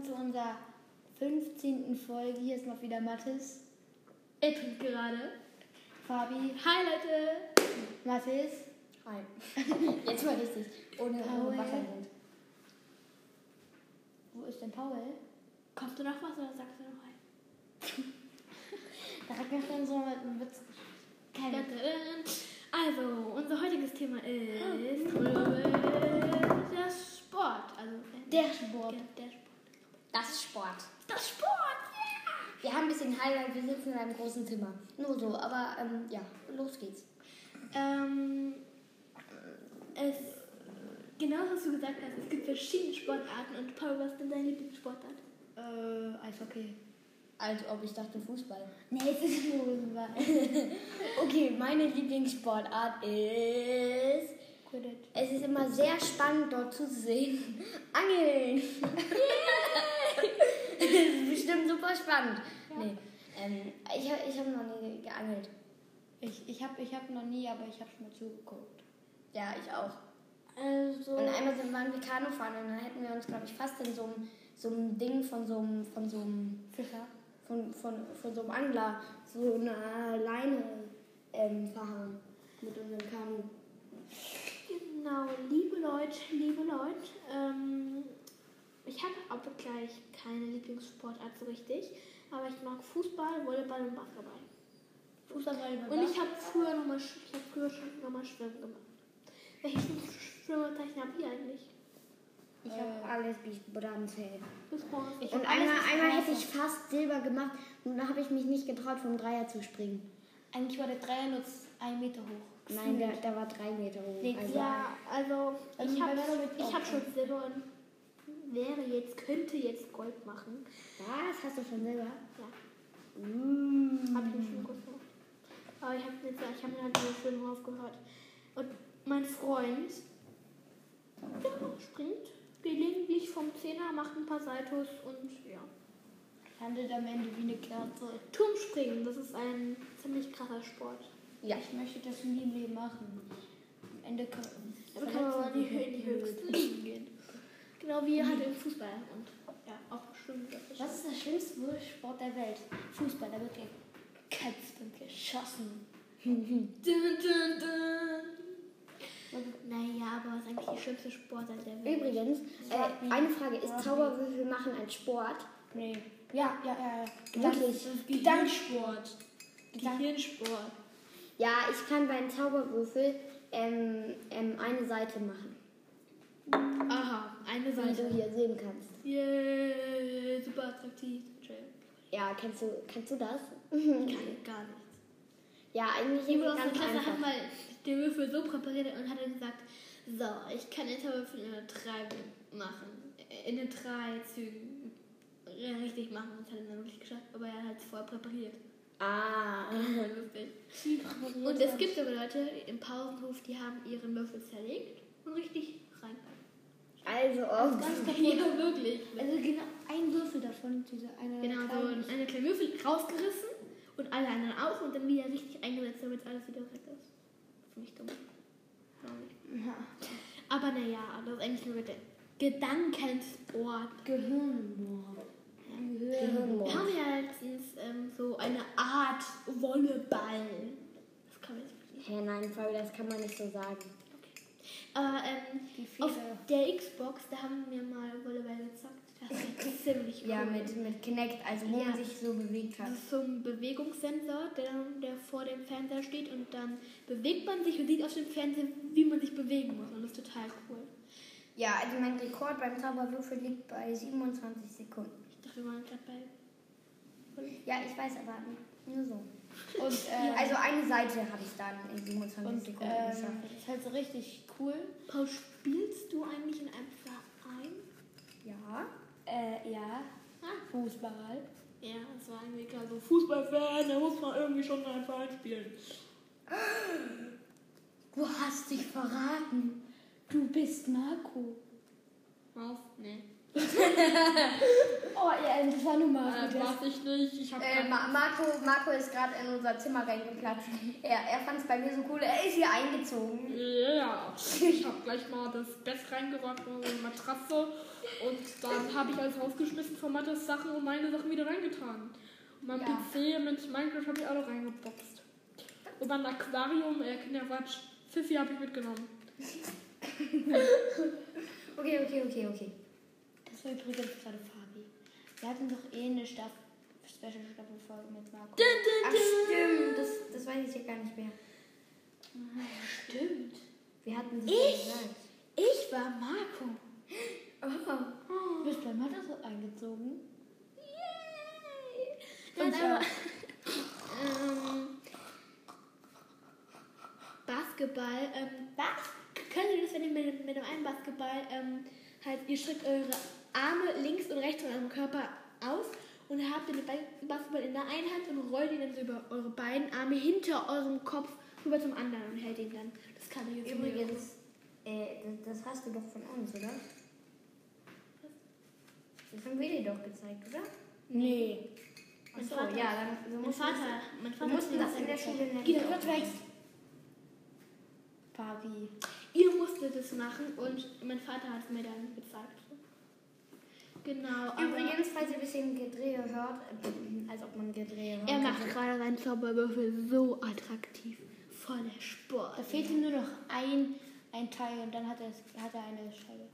willkommen zu unserer 15. Folge. Hier ist mal wieder Mathis, Er trinkt gerade. Fabi, Hi Leute. Mathis. Hi. Jetzt mal richtig. Ohne, ohne. Wo ist denn Paul? Kommt du noch was oder sagst du noch ein? Da hat mir schon so mit einem Witz Keine Also, unser heutiges Thema ist der Sport. Also Der Sport. ja, der Sport. Das ist Sport. Das Sport, yeah! Wir haben ein bisschen Highlight, wir sitzen in einem großen Zimmer. Nur so, aber ähm, ja, los geht's. Ähm, es, genau was du gesagt hast, es gibt verschiedene Sportarten und Paul, was ist denn deine Lieblingssportart? Äh, Eishockey. Als ob ich dachte Fußball. Nee, es ist Fußball. Okay, meine Lieblingssportart ist. Quidditch. Es ist immer sehr spannend dort zu sehen. Angeln! ist bestimmt super spannend. Nee, ähm, ich, ich habe noch nie geangelt. Ich, ich habe ich hab noch nie, aber ich habe schon mal zugeguckt. Ja, ich auch. Also, Und einmal sind, waren wir Kanu fahren und dann hätten wir uns, glaube ich, fast in so einem, so einem Ding von so einem, von so einem, Fischer. von, von, von so einem Angler so eine Leine ähm, verhangen mit unserem Kanu. Genau, liebe Leute, liebe Leute, ähm, ich habe aber gleich keine Lieblingssportart so richtig, aber ich mag Fußball, Volleyball und Basketball. Fußball, Volleyball. Und ich habe früher noch mal, sch- ich habe früher schon noch mal Schwimmen gemacht. Welche Schwimmerzeichen habt ihr eigentlich? Ich Äh. habe alles bis Bronze. Bis Bronze. Ich Und hab einmal, einmal hätte ich fast Silber gemacht und dann habe ich mich nicht getraut, vom Dreier zu springen. Eigentlich war der Dreier nur ein Meter hoch. Nein, der, der war drei Meter hoch. Nee, Also, ja, also Also ich habe auch hab schon. Silber und wäre jetzt, könnte jetzt Gold machen. Was? Hast du schon Silber? Ja. Mm. Habe ich mir schon gemacht. Aber ich habe jetzt, ich habe mir halt nur schön aufgehört. Und mein Freund, der springt gelegentlich vom Zehner, macht ein paar Saltos und ja. Handelt am Ende wie eine Kerze. Turmspringen, das ist ein ziemlich krasser Sport. Ja. Ich möchte das nie Leben machen. Am Ende kann, man aber nicht in die höchsten Ligen gehen. Genau wie halt im Fußball und ja, auch Schwimmen. das ist Was ist der schlimmste Sport der Welt? Fußball, da wird gekämpft und geschossen. Dun, dun, dun. Naja, aber was ist eigentlich die schlimmste Sportart der Welt? Übrigens, äh, eine Frage. Ist Zauberwürfel machen ein Sport? Nee. Ja, ja, ja. Wirklich? Gedankensport. Gedank- Gehirnsport. Ja, ich kann beim Zauberwürfel ähm, ähm, eine Seite machen, Aha, eine wie du Seite. hier sehen kannst. Yeah, super attraktiv. Ja, kennst du, kennst du das? Kann gar nichts. Ja, eigentlich ist aus es der ganz Klasse hat einfach. mal den Würfel so präpariert und hat dann gesagt, so, ich kann den Würfel in der 3 machen. In den drei Zügen richtig machen. Das hat er dann wirklich geschafft. Aber er hat es vorher präpariert. Ah. Und es gibt sogar Leute im Pausenhof, die haben ihren Würfel zerlegt und richtig rein. Also oft. Ganz kaputt. Wirklich. Also genau ein Würfel davon, diese eine Genau, so eine kleine Würfel rausgerissen und alle anderen auch und dann wieder richtig eingesetzt, damit alles wieder weg ist. Finde ich dumm. Ja. Aber naja, das ist eigentlich nur der Gedankensport. Gehirnmord. Wir Gehirnmord. haben ja letztens ähm, so eine Art Volleyball. Das kann man jetzt nicht. Hä, nein, Fabi, das kann man nicht so sagen. Aber ähm, Die viele. auf der Xbox, da haben wir mal Volleyball gezockt. Das ist ziemlich cool. Ja, mit, mit Kinect, also wo Ja. man sich so bewegt hat. Das ist so ein Bewegungssensor, der, der vor dem Fernseher steht und dann bewegt man sich und sieht auf dem Fernseher, wie man sich bewegen muss. Und das ist total cool. Ja, also mein Rekord beim Zauberwürfel liegt bei 27 Sekunden. Ich dachte, wir waren gerade bei. Ja, ich weiß, aber nur so. Und, ähm, Also eine Seite habe ich dann in 27 und Sekunden ähm, geschafft. das ist halt so richtig cool. Paul, spielst du eigentlich in einem Verein? Ja. Äh, ja. Fußball. Ja, das war irgendwie klar so Fußballfan, da muss man irgendwie schon in einem Verein spielen. Du hast dich verraten. Du bist Marco. Auf? Nee. Oh, ja, das war nur Marco. Äh, weiß ich nicht. Ich hab Äh, Ma Marco, Marco ist gerade in unser Zimmer reingeplatzt. Er, er fand es bei mir so cool. Er ist hier eingezogen. Ja, ich hab gleich mal das Bett reingeräumt und eine Matratze Und dann habe ich alles rausgeschmissen von Mattes Sachen und meine Sachen wieder reingetan. Und mein Ja. PC mit Minecraft habe ich auch noch reingeboxt. Und mein Aquarium, äh, Kinderquatsch, Fifi habe ich mitgenommen. Okay, okay, okay, okay. Das war übrigens gerade Fabi. Wir hatten doch eh eine Staff Special Staffelfolge mit Marco. Ach stimmt, das, das weiß ich ja gar nicht mehr. Stimmt. Wir hatten das Ich? gesagt. Ich war Marco. Oh. Du bist bei Mathe so eingezogen. Nein, Und zwar- aber, ähm, Basketball, ähm, was? Könnt ihr das, wenn ihr mit, mit dem einen Basketball ähm, halt, ihr streckt eure Arme links und rechts von eurem Körper aus und habt ihr den Ball- Basketball in der einen Hand und rollt ihn dann so über eure beiden Arme hinter eurem Kopf rüber zum anderen und hält ihn dann. Das kann ich jetzt nicht. Übrigens, äh, das, das hast du doch von uns, oder? Das haben wir dir doch gezeigt, oder? Nee. Ach so, Vater- ja, dann so Mein Vater, mein Das, Vater wir mussten das in der Schule lernen. Geh doch kurz weg. Fabi. Ihr musstet es machen und mein Vater hat es mir dann gezeigt. Genau, aber Übrigens, falls ihr ein bisschen Gedrehe hört, äh, als ob man Gedrehe hört. er macht gerade seinen Zauberwürfel so attraktiv. Voller Sport. Da fehlt ihm nur noch ein, ein Teil und dann hat er, hat er eine Scheibe.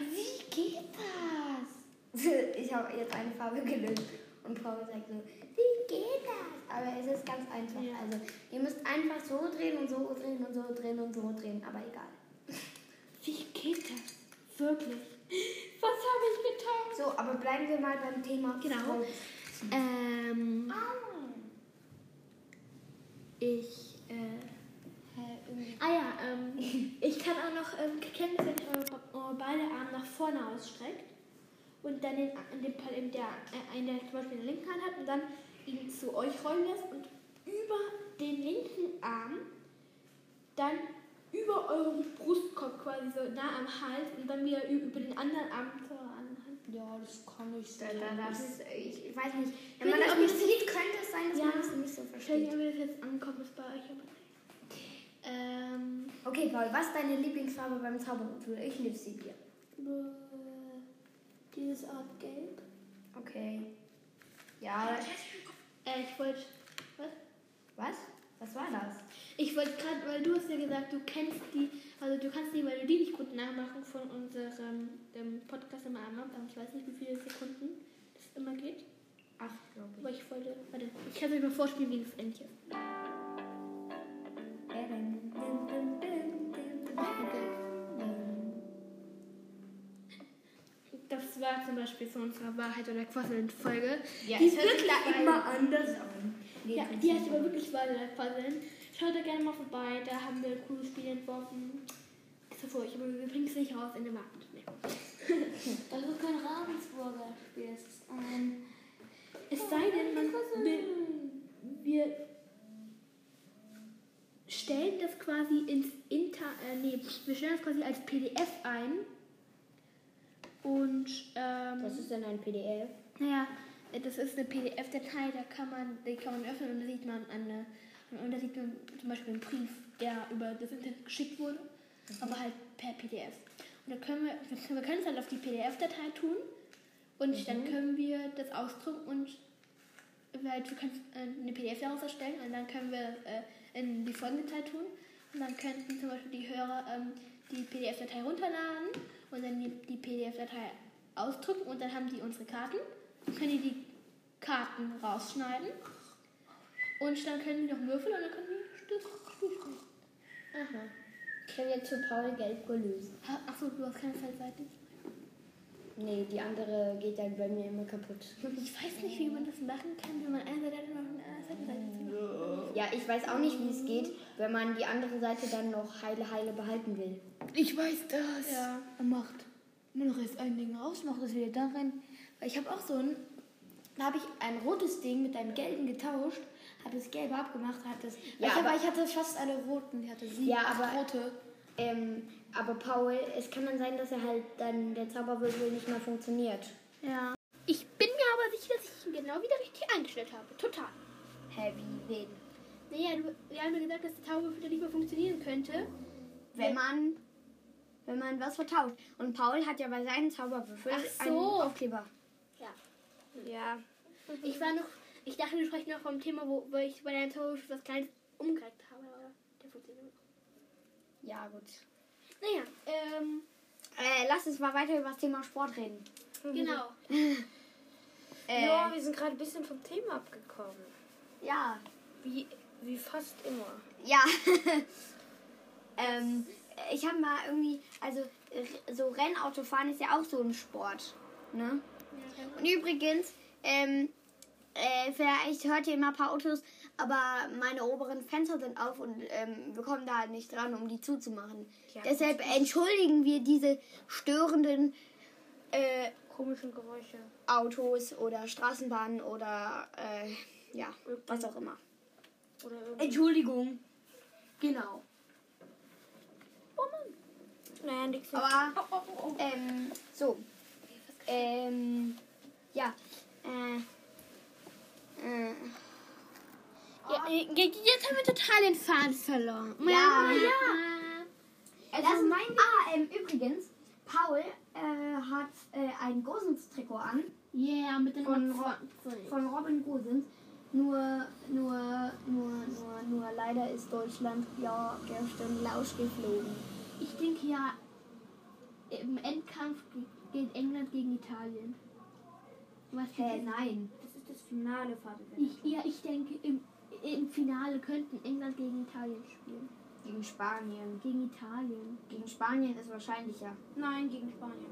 Wie geht das? Ich habe jetzt eine Farbe gelöst und Paul sagt so, wie geht das? Aber es ist ganz einfach. Ja. Also ihr müsst einfach so drehen und so drehen und so drehen und so drehen, aber egal. Wie geht das? Wirklich? Was habe ich getan? So, aber bleiben wir mal beim Thema. Genau. Ähm, Au. ich, äh, ah ja, ähm, ich kann auch noch, ähm, kennt ihr, wenn ihr eure, beide Arme nach vorne ausstreckt und dann den, in dem Fall in der, äh, einen, der zum Beispiel in der linken Hand hat und dann ihn zu euch rollen lässt und über den linken Arm dann über euren Brustkorb quasi so nah am Hals und dann wieder über den anderen Arm zur anderen Hand. Ja, das kann ich Da, da, das, ich, ich weiß nicht. Ich Wenn man das nicht, sieht, könnte es sein, dass Ja. man das nicht so Ich weiß nicht, versteht. ob das jetzt ankommt, ist bei euch, aber ähm, Okay, Paul, was ist deine Lieblingsfarbe beim Zauberhut? Ich liebe sie dir. Äh, Dieses Art Gelb. Okay. Ja, äh, ich wollte, was? was? Was war das? Ich wollte gerade, weil du hast ja gesagt, du kennst die, also du kannst die Melodie nicht gut nachmachen von unserem Podcast immer am Anfang. Ich weiß nicht, wie viele Sekunden das immer geht. Ach, glaube Aber ich wollte, warte, ich kann euch mal vorspielen, wie das ist. Das war zum Beispiel von unserer Wahrheit oder Quasseln-Folge. Ja, die es hört wirklich immer anders an. Ja, die heißt aber wirklich oder Quasseln. Schaut da gerne mal vorbei, da haben wir coole Spiele entworfen. Ist ja furchtbar, aber wir bringen es nicht raus in den Markt. Nee. Das ist kein Ravensburger Spiel. Das ist ein. Es sei denn, man will, wir stellen das quasi ins Inter, äh, nee, wir stellen das quasi als PDF ein und ähm, Was ist denn ein PDF? naja, das ist eine PDF-Datei, da kann man, die kann man öffnen und da sieht man eine, und da sieht man zum Beispiel einen Brief, der über das Internet geschickt wurde, aber halt per PDF. Und da können wir, wir können- es halt auf die PDF-Datei tun und dann können wir das ausdrucken und halt, wir können äh, eine PDF daraus erstellen und dann können wir äh, in die folgende Zeit tun. Und dann könnten zum Beispiel die Hörer ähm, die PDF-Datei runterladen und dann die, die PDF-Datei ausdrucken und dann haben die unsere Karten, können die die Karten rausschneiden und dann können die noch würfeln und dann können die das durchspielen. Aha. Ich habe jetzt für Paul gelb gelöst. Ha- Achso, du hast keine Feldseite. Nee, die andere geht dann bei mir immer kaputt. Ich weiß nicht, wie man das machen kann, wenn man eine Seite hat und noch eine zweite Seite. Ja, ich weiß auch nicht, wie es geht, wenn man die andere Seite dann noch heile heile behalten will. Ich weiß das. Ja. Er macht nur noch jetzt ein Ding raus, macht das wieder da rein. Weil ich habe auch so ein. Da habe ich ein rotes Ding mit einem gelben getauscht, habe das gelbe abgemacht, hat das. Ja, ich, aber, aber- ich hatte fast alle roten. Ich hatte sieben Ja, aber- rote. Ähm, aber Paul, es kann dann sein, dass er halt dann der Zauberwürfel nicht mehr funktioniert. Ja. Ich bin mir aber sicher, dass ich ihn genau wieder richtig eingestellt habe. Total. Hä, wie wen? Naja, du, wir haben ja gesagt, dass der Zauberwürfel nicht mehr funktionieren könnte. Wenn man wenn man was vertauscht. Und Paul hat ja bei seinen Zauberwürfeln Ach einen so. Aufkleber. Ja. Ich war noch, ich dachte, wir sprechen noch vom Thema, wo, wo ich bei deinem Zauberwürfel was Kleines umgekriegt habe, aber der funktioniert noch. Ja, gut. Naja, ähm, Äh, lass uns mal weiter über das Thema Sport reden. genau. Äh, ja, wir sind gerade ein bisschen vom Thema abgekommen. ja. Wie, wie fast immer. Ja. ähm, ich habe mal irgendwie, also so Rennautofahren ist ja auch so ein Sport. Ne? Und übrigens, ähm, äh, vielleicht hört ihr immer ein paar Autos, aber meine oberen Fenster sind auf und ähm, wir kommen da nicht dran, um die zuzumachen. Ja, Deshalb entschuldigen wir diese störenden äh, Komische Geräusche. Autos oder Straßenbahnen oder äh, ja, was auch immer. Oder irgendwie. Entschuldigung. Genau. Naja, nix. Aber, ähm, so. Ähm, ja. Äh, äh, Ja, äh, jetzt haben wir total den Faden verloren. Ja. ja. also mein, ah, ähm, übrigens, Paul äh, hat äh, ein Gosens-Trikot an Yeah, mit den Von Nummer Ro- 20. von Robin Gosens. Nur, nur, nur, nur, nur leider ist Deutschland ja gestern lausch geflogen. Ich denke ja, im Endkampf geht England gegen Italien. Was Hä, nein. Das ist das Finale, Vater. ich, ja, ich denke, im, im Finale könnten England gegen Italien spielen. Gegen Spanien. Gegen Italien. Gegen Spanien ist wahrscheinlicher. Nein, gegen Spanien.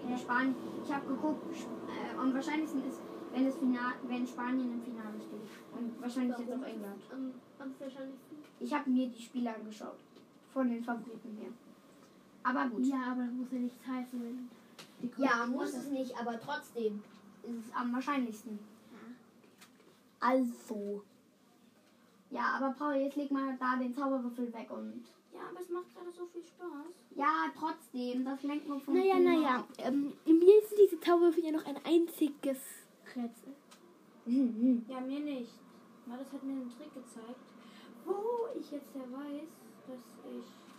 Gegen Spanien. Ich habe geguckt, äh, am wahrscheinlichsten ist, wenn, es Final, wenn Spanien im Finale steht. Und wahrscheinlich jetzt auch England. Am, am wahrscheinlichsten. Ich habe mir die Spiele angeschaut. Von den Favoriten her. Aber gut. Ja, aber das muss ja nichts heißen, wenn die Ja, muss es nicht, aber trotzdem ist es am wahrscheinlichsten. Also. Ja, aber Paul, jetzt leg mal da den Zauberwürfel weg und. Ja, aber es macht gerade so viel Spaß. Ja, trotzdem, das lenkt nur vom Naja, Thema naja. Ähm, mir sind diese Zauberwürfel ja noch ein einziges Rätsel. Mhm. Ja, mir nicht. Maris hat mir einen Trick gezeigt, wo ich jetzt ja weiß, dass ich.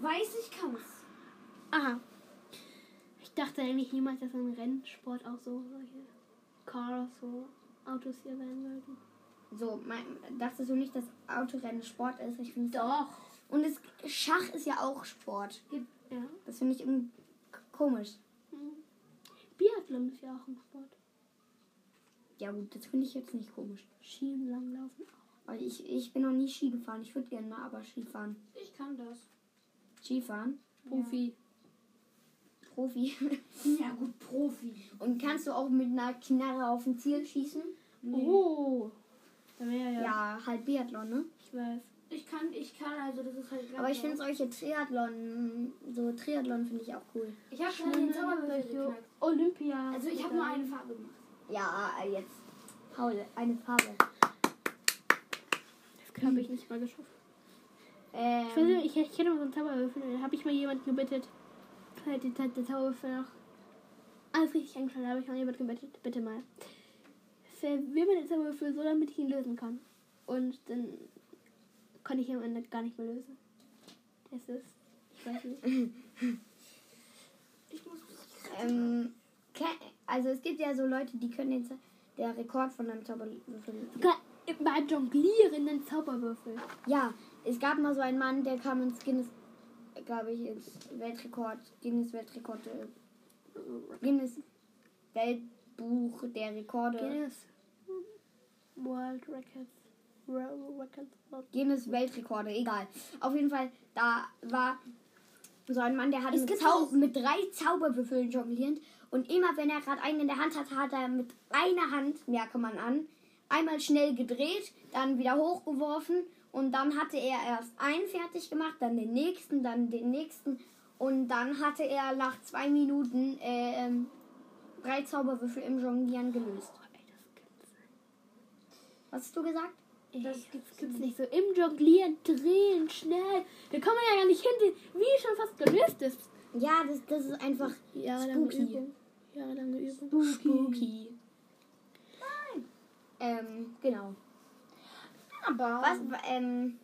Weiß, ich kann's. Aha. Ich dachte eigentlich niemals, dass ein Rennsport auch so solche Cars, so Autos hier sein sollten. So, mein, dachtest du nicht, dass Autorennen Sport ist? Ich finde Doch. Und es, Schach ist ja auch Sport. Ja. Das finde ich irgendwie komisch. Hm. Biathlon ist ja auch ein Sport. Ja gut, das finde ich jetzt nicht komisch. Skien langlaufen auch. Weil ich, ich bin noch nie Ski gefahren. Ich würde gerne mal aber Ski fahren. Ich kann das. Skifahren? Profi. Profi. Ja, gut, Profi. Und kannst du auch mit einer Knarre auf ein Ziel schießen? Oh. Da wäre ja. Ja, halt Biathlon, ne? Ich weiß. Ich kann, ich kann, also das ist halt. Aber ich finde solche Triathlon, so Triathlon finde ich auch cool. Ich habe schon den geknackt. Olympia. Also ich habe nur eine Farbe gemacht. Ja, jetzt. Paul, eine Farbe. Das habe ich nicht mal geschafft. Ich, weiß Ähm, nicht, ich, ich kenne mal so einen Zauberwürfel. Da habe ich mal jemanden gebettet. Halt die Zeit der Zauberwürfel noch. Alles richtig angeschaut. Da habe ich mal jemanden gebettet. Bitte mal. Verwirr mir den Zauberwürfel so, damit ich ihn lösen kann. Und dann konnte ich ihn am Ende gar nicht mehr lösen. Das ist. Ich weiß nicht. ähm, ke- also es gibt ja so Leute, die können den, Ze- der Rekord von einem Zauberwürfel. Sogar bei Jonglieren den Zauberwürfel. Ja, es gab mal so einen Mann, der kam ins Guinness, glaube ich, ins Weltrekord, Guinness Weltrekord, Guinness Weltbuch der Rekorde. Guinness World Records. World Records. Guinness Weltrekorde, egal. Auf jeden Fall, da war so ein Mann, der hat Es mit, mit drei Zauberwürfeln jonglierend. Und immer, wenn er gerade einen in der Hand hat, hat er mit einer Hand, merke man an, einmal schnell gedreht, dann wieder hochgeworfen und dann hatte er erst einen fertig gemacht, dann den nächsten, dann den nächsten und dann hatte er nach zwei Minuten äh, ähm, drei Zauberwürfel im Jonglieren gelöst. Was hast du gesagt? Das gibt's, gibt's nicht so. Im Jonglieren, drehen, schnell. Da kann man ja gar nicht hin, wie schon fast gelöst ist. Ja, das, das ist einfach Jahrelange spooky. Übung. Jahrelange Übung. Spooky. Ähm, genau. Aber. Was, ähm,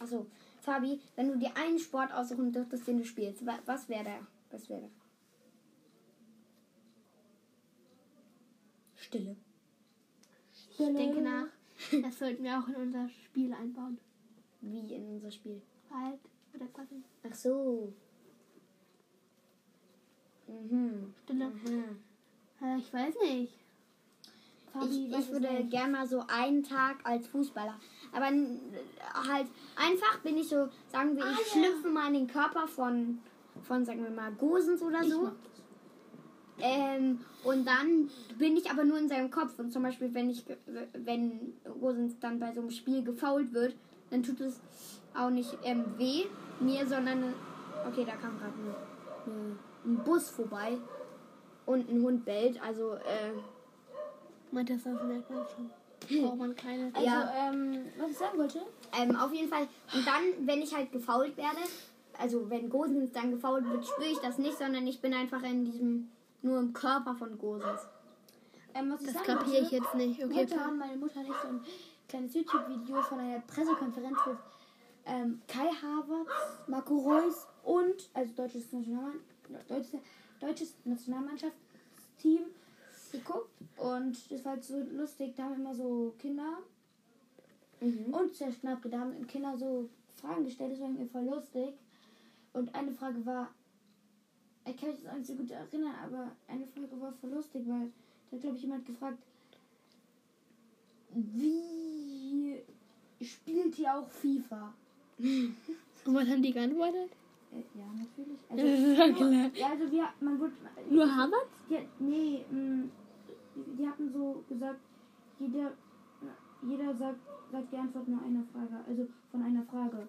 also Fabi, wenn du dir einen Sport aussuchen dürftest, den du spielst, wa- was wäre der? Was wäre der? Stille. Ich denke nach. Das sollten wir auch in unser Spiel einbauen. Wie in unser Spiel. Halt. Oder quasi. Ach so. Mhm. Stille. Mhm. Äh, ich weiß nicht. Fabi, Ich, ich würde gerne mal so einen Tag als Fußballer. Aber halt einfach bin ich so, sagen wir, ich schlüpfe mal in den Körper von, von sagen wir mal, Gosens oder so. Ähm, und dann bin ich aber nur in seinem Kopf. Und zum Beispiel, wenn ich, wenn Gosens dann bei so einem Spiel gefault wird, dann tut es auch nicht ähm, weh mir, sondern okay, da kam gerade eine, ein Bus vorbei und ein Hund bellt. Also äh, Meint das, das merkt man schon. Braucht man keine. Also, Ja. ähm, was ich sagen wollte, Ähm, auf jeden Fall. Und dann, wenn ich halt gefault werde, also wenn Gosens dann gefault wird, spüre ich das nicht, sondern ich bin einfach in diesem, nur im Körper von Gosens. ähm, was ich Das kapiere ich jetzt nicht. Okay, Heute haben meine Mutter und ich so ein kleines YouTube-Video von einer Pressekonferenz mit ähm, Kai Havertz, Marco Reus und, also deutsches, Nationalmann, deutsches, deutsches Nationalmannschaftsteam geguckt. Und das war halt so lustig. Da haben immer so Kinder Mhm. und sehr knapp, da haben Kinder so Fragen gestellt. Das war irgendwie voll lustig. Und eine Frage war, ich kann mich jetzt auch nicht so gut erinnern, aber eine Frage war voll lustig, weil da hat, glaube ich, jemand gefragt, wie spielt ihr auch FIFA? Und was haben die geantwortet? Ja, natürlich. Also, nur, ja, also wir, man wird, Nur Harvard? ja, nee, mh, die hatten so gesagt, jeder, jeder sagt, sagt die Antwort nur einer Frage, also von einer Frage.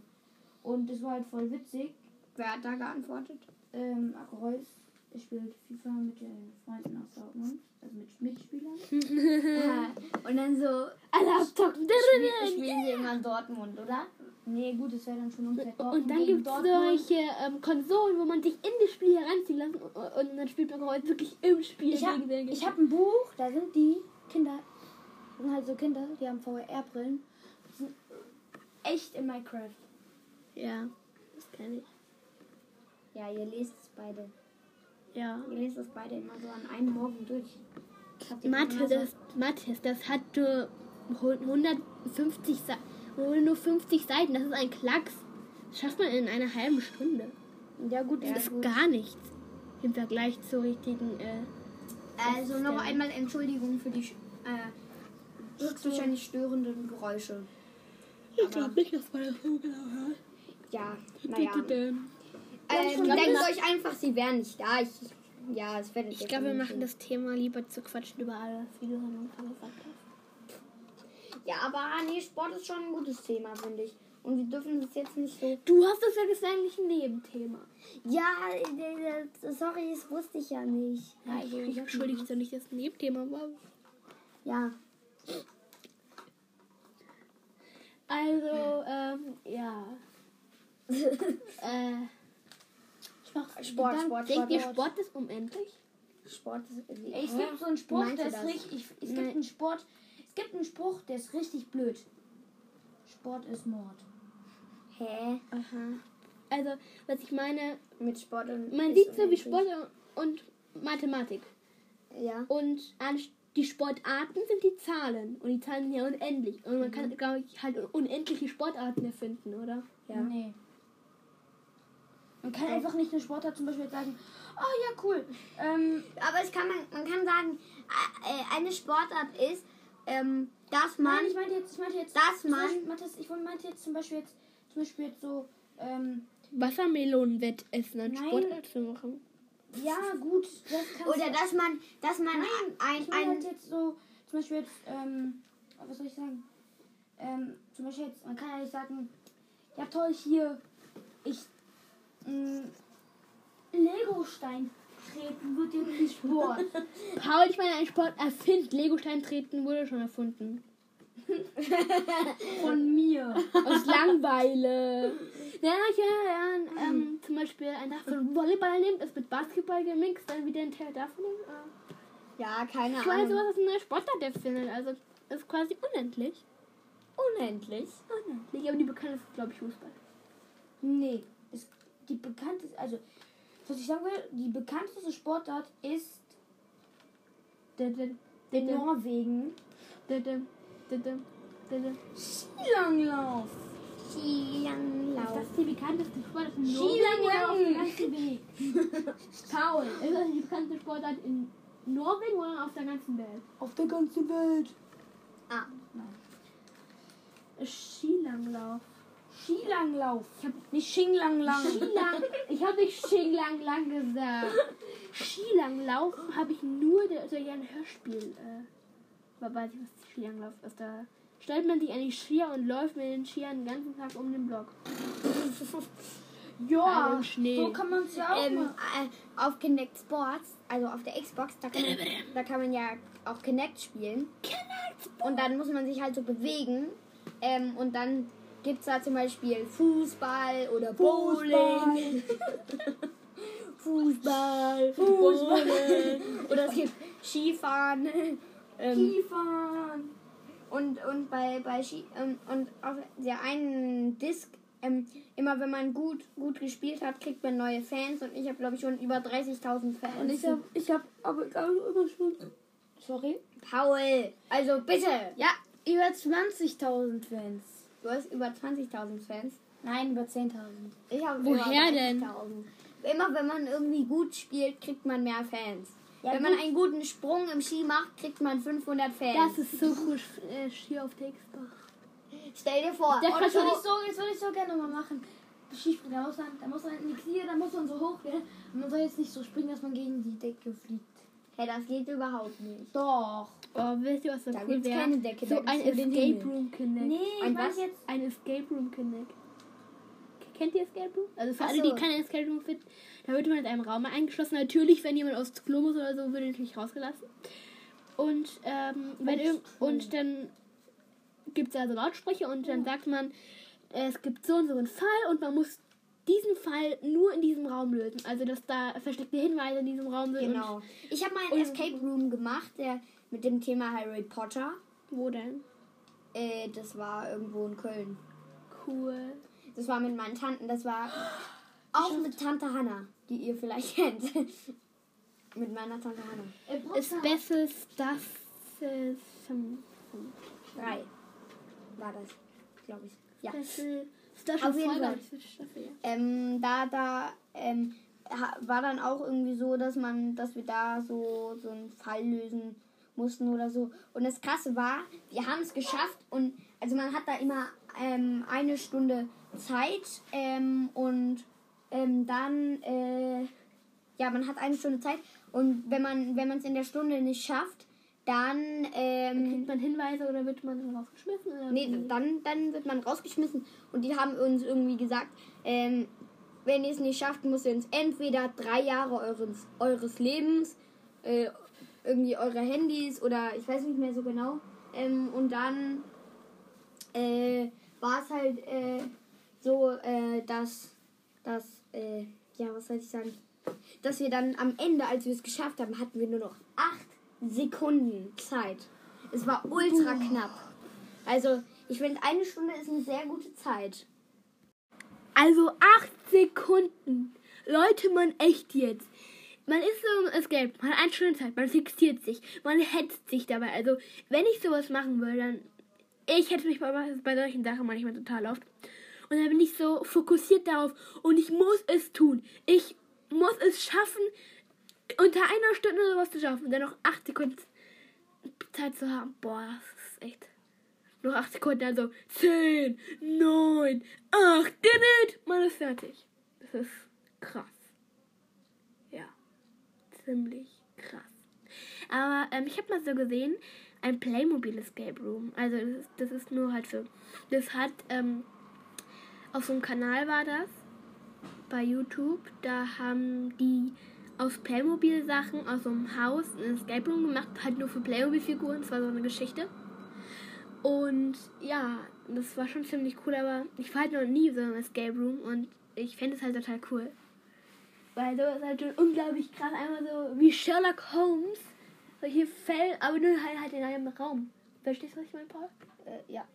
Und das war halt voll witzig. Wer hat da geantwortet? Ähm, Reus, er spielt FIFA mit den Freunden aus Dortmund, also mit Mitspielern. Äh, und dann so, Alle abzocken. spiel, spielen sie immer in Dortmund, oder? Nee, gut, das wäre dann schon Dortmund Und dann gibt es solche ähm, Konsolen, wo man sich in das Spiel heranziehen lassen und, und dann spielt man heute wirklich im Spiel Ich habe hab ein Buch, da sind die Kinder, das sind halt so Kinder, die haben VR-Brillen, die sind echt in Minecraft. Ja, das kenne ich. Ja, ihr lest es beide. Ja. Ihr lest es beide immer so an einem Morgen durch. Mathe, das, Mathe, das hat nur 150 Seiten. Nur 50 Seiten, das ist ein Klacks. Das schafft man in einer halben Stunde. Ja, gut, Das ja, ist gut. gar nichts im Vergleich zur richtigen. Äh, Also noch einmal Entschuldigung für die äh, höchstwahrscheinlich störenden Geräusche. ich glaube nicht, dass man das so genau hört. Ja, naja. Schon denkt euch einfach, sie wären nicht da. Ich, ja, es werdet Ich glaube, wir machen das Thema lieber zu quatschen über alles, wie du gesagt hast. Ja, aber nee, Sport ist schon ein gutes Thema, finde ich. Und wir dürfen das jetzt nicht so. Du hast das ja gesagt, eigentlich ein Nebenthema. Ja, sorry, das wusste ich ja nicht. Ja, ich, ich entschuldige dich nicht, dass es ein Nebenthema war. Ja, Also, ähm, ja. äh, Ich mach Sport, dann- Sport, denkt ihr, Sport. Sport ist unendlich? Sport ist. Ey, es gibt so einen meint der ist das? richtig. Es gibt einen Sport. Es gibt einen Spruch, der ist richtig blöd. Sport ist Mord. Hä? Aha. Also, was ich meine, Mit Sport und. man sieht so wie. Sport und Mathematik. Ja. Und die Sportarten sind die Zahlen. Und die Zahlen sind ja unendlich. Und man kann, glaube ich, halt unendliche Sportarten erfinden, oder? Ja. Nee. Man kann einfach nicht eine Sportart zum Beispiel sagen, oh ja, cool. Ähm, Aber es kann man, man kann sagen, äh, eine Sportart ist, ähm, dass man. nein, ich meinte jetzt, ich meinte jetzt, Dass zum man- Beispiel- ich meinte jetzt zum Beispiel jetzt, zum Beispiel jetzt so, ähm, Wassermelonenwettessen an Nein. Sportart zu machen. ja, gut, das kannst Oder dass man, dass man ein, Ich meine ein, halt jetzt so, zum Beispiel jetzt, ähm, was soll ich sagen? Ähm, zum Beispiel jetzt, man kann ja nicht sagen, ja toll, hier, ich, mh, Legostein treten wird jetzt nicht Sport. Paul, ich meine, ein Sport erfindet. Legostein treten wurde schon erfunden. Von mir. Aus Langweile. Ja, ja, ja. Ähm, zum Beispiel ein Tag von Volleyball nimmt, ist mit Basketball gemixt, dann wieder ein Teil davon. Äh, ja, keine ich Ahnung. sowas ist eine neue Sportart erfindet. Also, ist quasi unendlich. Unendlich. Unendlich. Aber die bekannteste ist, glaube ich, Fußball. Nee. Die bekannteste, also, was ich sagen will, die bekannteste Sportart ist in Norwegen Skilanglauf. Skilanglauf. Das ist die bekannteste Sportart in Skilanglauf. Norwegen oder auf der ganzen Welt? Paul, ist das die bekannteste Sportart in Norwegen oder auf der ganzen Welt? Auf der ganzen Welt. Ah, Skilanglauf. Skilanglauf. Ich hab nicht Shinglanglang. Skilang, ich habe nicht Skilanglang gesagt. Skilanglauf habe ich nur der, so ein Hörspiel. Äh, weiß ich, was Skilanglauf ist. Da stellt man sich an die Skier und läuft mit den Skiern den ganzen Tag um den Block. Ja, so kann man es ja auch ähm, machen. äh, auf Kinect Sports, also auf der Xbox, da kann man, da kann man ja auch Kinect spielen. Und dann muss man sich halt so bewegen. Ähm, und dann gibt es da zum Beispiel Fußball oder Bowling. Fußball, Bowling. Oder es gibt Skifahren. Ähm, Skifahren. und, und bei, bei Ski, ähm, und auf der einen Disc, ähm, immer wenn man gut, gut gespielt hat, kriegt man neue Fans. Und ich habe, glaube ich, schon über 30.000 Fans. Und ich hab, ich hab aber immer schon. Sorry? Paul, also bitte. Ja, über 20.000 Fans. Du hast über 20.000 Fans. Nein, über 10.000. Ich habe Woher denn? Immer wenn man irgendwie gut spielt, kriegt man mehr Fans. Ja, wenn man gut. einen guten Sprung im Ski macht, kriegt man 500 Fans. Das ist so cool, äh, Ski auf Xbox. Stell dir vor. Kann das würde ich so, das würde ich so gerne mal machen. Skispringen, da muss man, da muss man in die Knie, da muss man so hoch gehen. Und man soll jetzt nicht so springen, dass man gegen die Decke fliegt. Hey, das geht überhaupt nicht. Doch. Oh, wisst ihr, was so Da cool wäre? keine Decke, So ein Escape. Room Connect. Nee, Ein was? jetzt. Ein Escape Room Connect. Kennt ihr Escape Room? Also für Ach alle, die so. keine Escape Room finden, da wird man in einem Raum eingeschlossen. Natürlich, wenn jemand aus Klo muss oder so, wird er natürlich rausgelassen. Und, ähm, wenn irgend und dann gibt es also Lautsprecher und dann sagt man, es gibt so und so einen Fall und man muss diesen Fall nur in diesem Raum lösen. Also, dass da versteckte Hinweise in diesem Raum sind. Genau. Ich habe mal einen Escape Room gemacht, der mit dem Thema Harry Potter. Wo denn? Äh, das war irgendwo in Köln. Cool. Das war mit meinen Tanten. Das war auch mit Tante Hanna, die ihr vielleicht kennt. mit meiner Tante Hanna. Das ist. hm, hm. Drei war das, glaube ich. Ja. Staffel. Staffel Auf jeden Fall. Staffel, ja. Ähm, da, da, ähm, war dann auch irgendwie so, dass man, dass wir da so, so einen Fall lösen mussten oder so. Und das Krasse war, wir haben es geschafft und also man hat da immer ähm, eine Stunde Zeit ähm, und ähm, dann, äh, ja, man hat eine Stunde Zeit und wenn man, wenn man es in der Stunde nicht schafft, dann, ähm, Kriegt man Hinweise oder wird man rausgeschmissen? Oder Nee, dann, dann wird man rausgeschmissen und die haben uns irgendwie gesagt, ähm, wenn ihr es nicht schafft, müsst ihr uns entweder drei Jahre eures, eures Lebens, äh, irgendwie eure Handys oder ich weiß nicht mehr so genau. Ähm, und dann äh, war es halt äh, so, äh, dass, dass äh, ja, was soll ich sagen, dass wir dann am Ende, als wir es geschafft haben, hatten wir nur noch acht Sekunden Zeit. Es war ultra knapp. Also, ich finde, eine Stunde ist eine sehr gute Zeit. Also acht Sekunden. Leute, man echt jetzt. Man ist so im Escape, man hat eine Stunde Zeit, man fixiert sich, man hetzt sich dabei. Also, wenn ich sowas machen würde, dann. Ich hätte mich bei, bei solchen Sachen manchmal total oft. Und dann bin ich so fokussiert darauf und ich muss es tun. Ich muss es schaffen, unter einer Stunde sowas zu schaffen dann noch acht Sekunden Zeit zu haben. Boah, das ist echt. Noch 8 Sekunden, also 10, 9, 8, dit, man ist fertig. Das ist krass. Ja, ziemlich krass. Aber ähm, ich habe mal so gesehen, ein Playmobil Escape Room. Also das ist, das ist nur halt so. Das hat, ähm, auf so einem Kanal war das, bei YouTube. Da haben die aus Playmobil Sachen aus so einem Haus ein Escape Room gemacht, halt nur für Playmobil Figuren. Das war so eine Geschichte. Und ja, das war schon ziemlich cool, aber ich war halt noch nie so im Escape Room und ich fände es halt total cool. Weil so ist halt schon unglaublich krass, einmal so wie Sherlock Holmes, solche Fälle, aber nur halt, halt in einem Raum. Verstehst du, was ich meine, Paul? Äh, ja.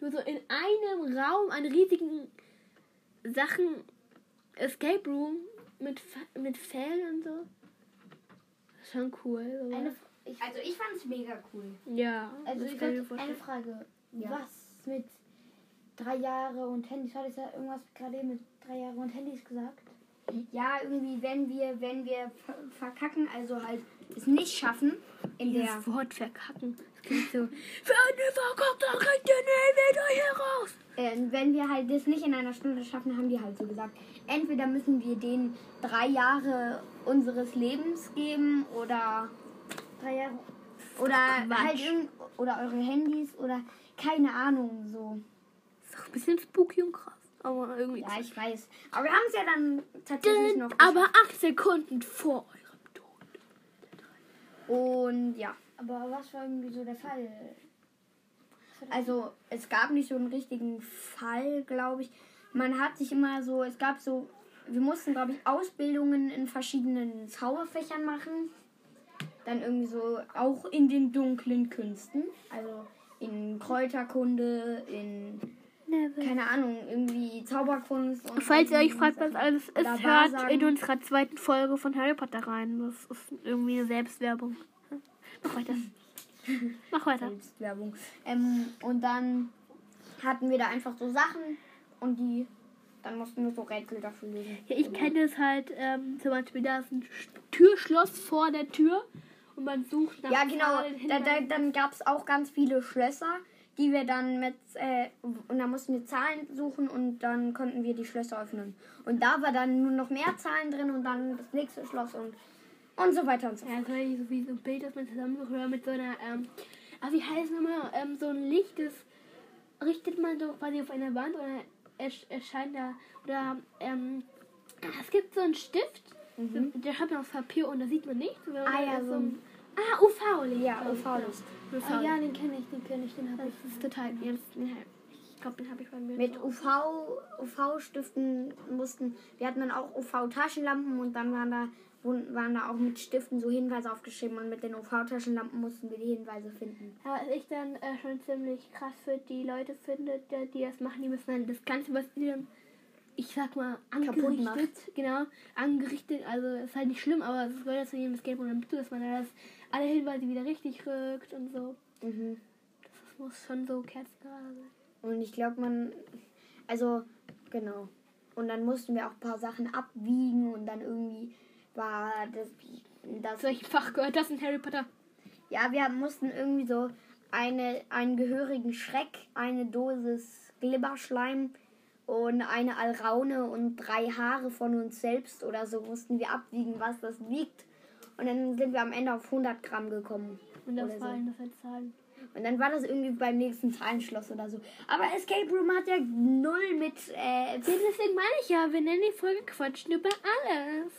Nur so in einem Raum einen riesigen Sachen, Escape Room mit, mit Fällen und so. Schon cool. Eine, ich, Also ich fand's mega cool. ja, also ich würd, eine. Frage. Ja. Was mit drei Jahre und Handys? Hat ja irgendwas gerade mit drei Jahre und Handys gesagt? Ja, irgendwie, wenn wir, wenn wir ver- verkacken, also halt es nicht schaffen, in der. Dieses Wort verkacken. Klingt so. Wenn ihr verkackt, dann kriegt ihr nie wieder hier raus. Äh, wenn wir halt das nicht in einer Stunde schaffen, haben die halt so gesagt, entweder müssen wir denen drei Jahre unseres Lebens geben oder Drei Jahre. oder Quatsch. halt irgend oder eure Handys oder keine Ahnung so. Ist doch ein bisschen spooky und krass. Aber irgendwie. Ja, ich weiß. Aber wir haben es ja dann tatsächlich noch. aber acht Sekunden vor eurem Tod. Und ja, Aber was war irgendwie so der Fall? also es gab nicht so einen richtigen Fall, glaube ich. Man hat sich immer so, es gab so, wir mussten, glaube ich, Ausbildungen in verschiedenen Zauberfächern machen. Dann irgendwie so auch in den dunklen Künsten. Also in Kräuterkunde, in, keine Ahnung, irgendwie Zauberkunst. Und Falls ihr euch fragt, was alles ist, hört in unserer zweiten Folge von Harry Potter rein. Das ist irgendwie eine Selbstwerbung. Mach weiter. Mach weiter. Selbstwerbung. Ähm, und dann hatten wir da einfach so Sachen und die, dann mussten wir so Rätsel dafür lösen. Ja, ich kenne es halt, ähm, zum Beispiel, da ist ein Sch- Türschloss vor der Tür und man sucht nach Ja, genau. Da, da, dann gab es auch ganz viele Schlösser, die wir dann mit, äh, und da mussten wir Zahlen suchen und dann konnten wir die Schlösser öffnen. Und da war dann nur noch mehr Zahlen drin und dann das nächste Schloss und, und so weiter und so fort. Ja, ja so wie so ein Bild, das man zusammensucht oder mit so einer, ähm, ah, wie heißt es nochmal, ähm, so ein Licht, das richtet man so quasi auf eine Wand oder ersch erscheint da, oder, ähm, es gibt so einen Stift, so, der hat man auf Papier und da sieht man nichts. Mhm. Ah, ja, so ein- ah, UV-Licht. Ja, UV-Licht. genau. Ah, UV. ja, den kenne ich, den kenne ich, den habe ich. Das ist total, ja, ich glaube, den habe ich bei mir. Mit Hause. UV, UV-Stiften mussten, wir hatten dann auch UV-Taschenlampen und dann waren da, waren da auch mit Stiften so Hinweise aufgeschrieben und mit den UV-Taschenlampen mussten wir die Hinweise finden. Ja, was ich dann äh, schon ziemlich krass für die Leute finde, die, die das machen, die müssen dann das Ganze, was die dann, ich sag mal, angerichtet, genau, angerichtet, also ist halt nicht schlimm, aber es gehört zu jedem Escape Room dazu, dass man da das, alle Hinweise wieder richtig rückt und so. Mhm. Das muss schon so kerzengerade sein. Und ich glaube, man. Also, genau. Und dann mussten wir auch ein paar Sachen abwiegen und dann irgendwie war das. das Zu welchem Fach gehört das in Harry Potter? ja, wir mussten irgendwie so eine, einen gehörigen Schreck, eine Dosis Glibberschleim und eine Alraune und drei Haare von uns selbst oder so mussten wir abwiegen, was das wiegt. Und dann sind wir am Ende auf 100 Gramm gekommen. Und das Oder so. das Zahlen. Und dann war das irgendwie beim nächsten Zahlenschloss oder so. Aber Escape Room hat ja null mit äh, Deswegen meine ich ja, wir nennen die Folge Quatschen über alles.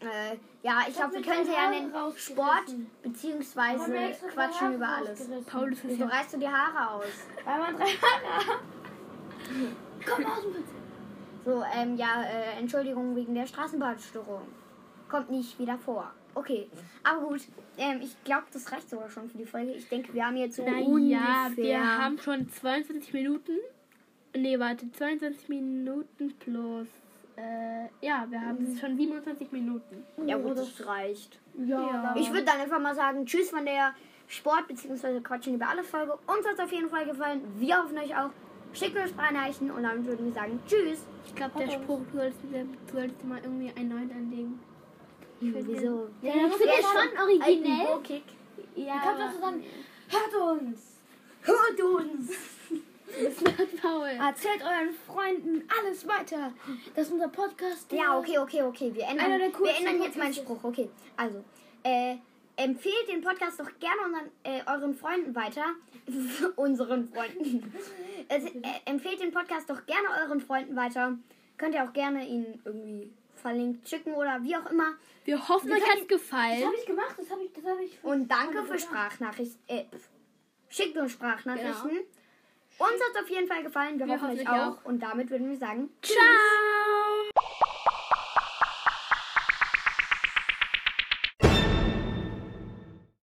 Äh, ja, ich glaube, wir können ja rausgerissen. Sport beziehungsweise Quatschen Haare über alles. rausgerissen. Paul, das ist Wieso ja reißt du die Haare aus? Weil man drei Haare Komm aus dem. So, ähm, ja, äh, Entschuldigung wegen der Straßenbahnstörung. Kommt nicht wieder vor. Okay, aber gut. Ähm, ich glaube, das reicht sogar schon für die Folge. Ich denke, wir haben jetzt so Naja, ungefähr... wir haben schon 22 Minuten. Nee, warte, 22 Minuten plus. Äh, ja, wir haben schon 27 Minuten. Ja gut, das reicht. Ja. Ich würde dann einfach mal sagen, tschüss von der Sport- bzw. Quatschen über alles Folge. Uns hat es auf jeden Fall gefallen. Wir hoffen euch auch. Schickt uns Sprachnachrichten und dann würden wir sagen, tschüss. Ich glaube, der Spruch, du solltest, du mal irgendwie einen neuen anlegen. Wieso? Ja, ich finde das schon originell. Ja, Kommt doch zusammen. Hört uns. Hört uns. Erzählt euren Freunden alles weiter. Das ist unser Podcast. Ja, okay, okay, okay. Wir ändern, Einer der wir ändern jetzt meinen. Spruch. Okay, also, äh, empfehlt den Podcast doch gerne unseren, äh, euren Freunden weiter. unseren Freunden. Es, äh, empfehlt den Podcast doch gerne euren Freunden weiter. Könnt ihr auch gerne ihn irgendwie verlinkt schicken oder wie auch immer. Wir hoffen, euch hat's Das gefallen. habe ich gemacht. Das habe ich. Das habe ich. Und danke für Sprachnachrichten. Äh, schickt uns Sprachnachrichten. Uns hat es auf jeden Fall gefallen. Wir, Wir hoffen hoffen euch auch. Und damit würden wir sagen, Ciao.